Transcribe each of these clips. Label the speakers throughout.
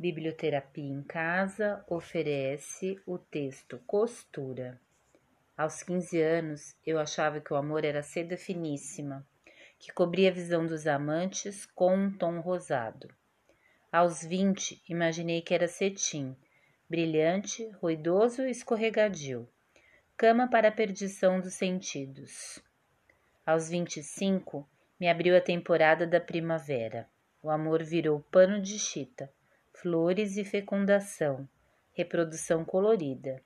Speaker 1: Biblioterapia em Casa oferece o texto Costura. Aos 15 anos, eu achava que o amor era seda finíssima, que cobria a visão dos amantes com um tom rosado. Aos 20, imaginei que era cetim, brilhante, ruidoso e escorregadio, cama para a perdição dos sentidos. Aos 25, me abriu a temporada da primavera. O amor virou pano de chita flores e fecundação, reprodução colorida.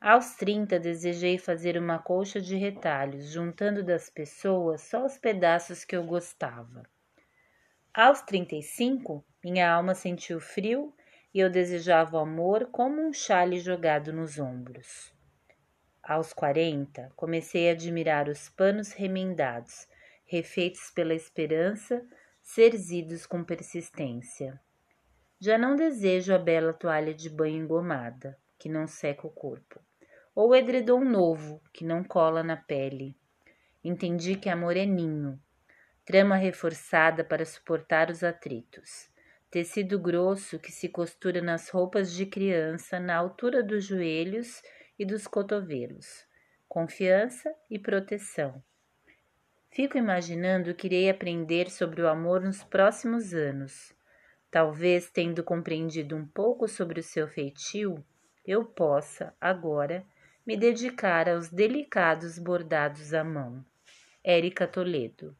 Speaker 1: Aos trinta desejei fazer uma colcha de retalhos, juntando das pessoas só os pedaços que eu gostava. Aos trinta e cinco, minha alma sentiu frio e eu desejava o amor como um chale jogado nos ombros. Aos quarenta, comecei a admirar os panos remendados, refeitos pela esperança, serzidos com persistência. Já não desejo a bela toalha de banho engomada, que não seca o corpo, ou o edredom novo, que não cola na pele. Entendi que amor é ninho, trama reforçada para suportar os atritos, tecido grosso que se costura nas roupas de criança na altura dos joelhos e dos cotovelos, confiança e proteção. Fico imaginando que irei aprender sobre o amor nos próximos anos Talvez, tendo compreendido um pouco sobre o seu feitio, eu possa, agora, me dedicar aos delicados bordados à mão. Érica Toledo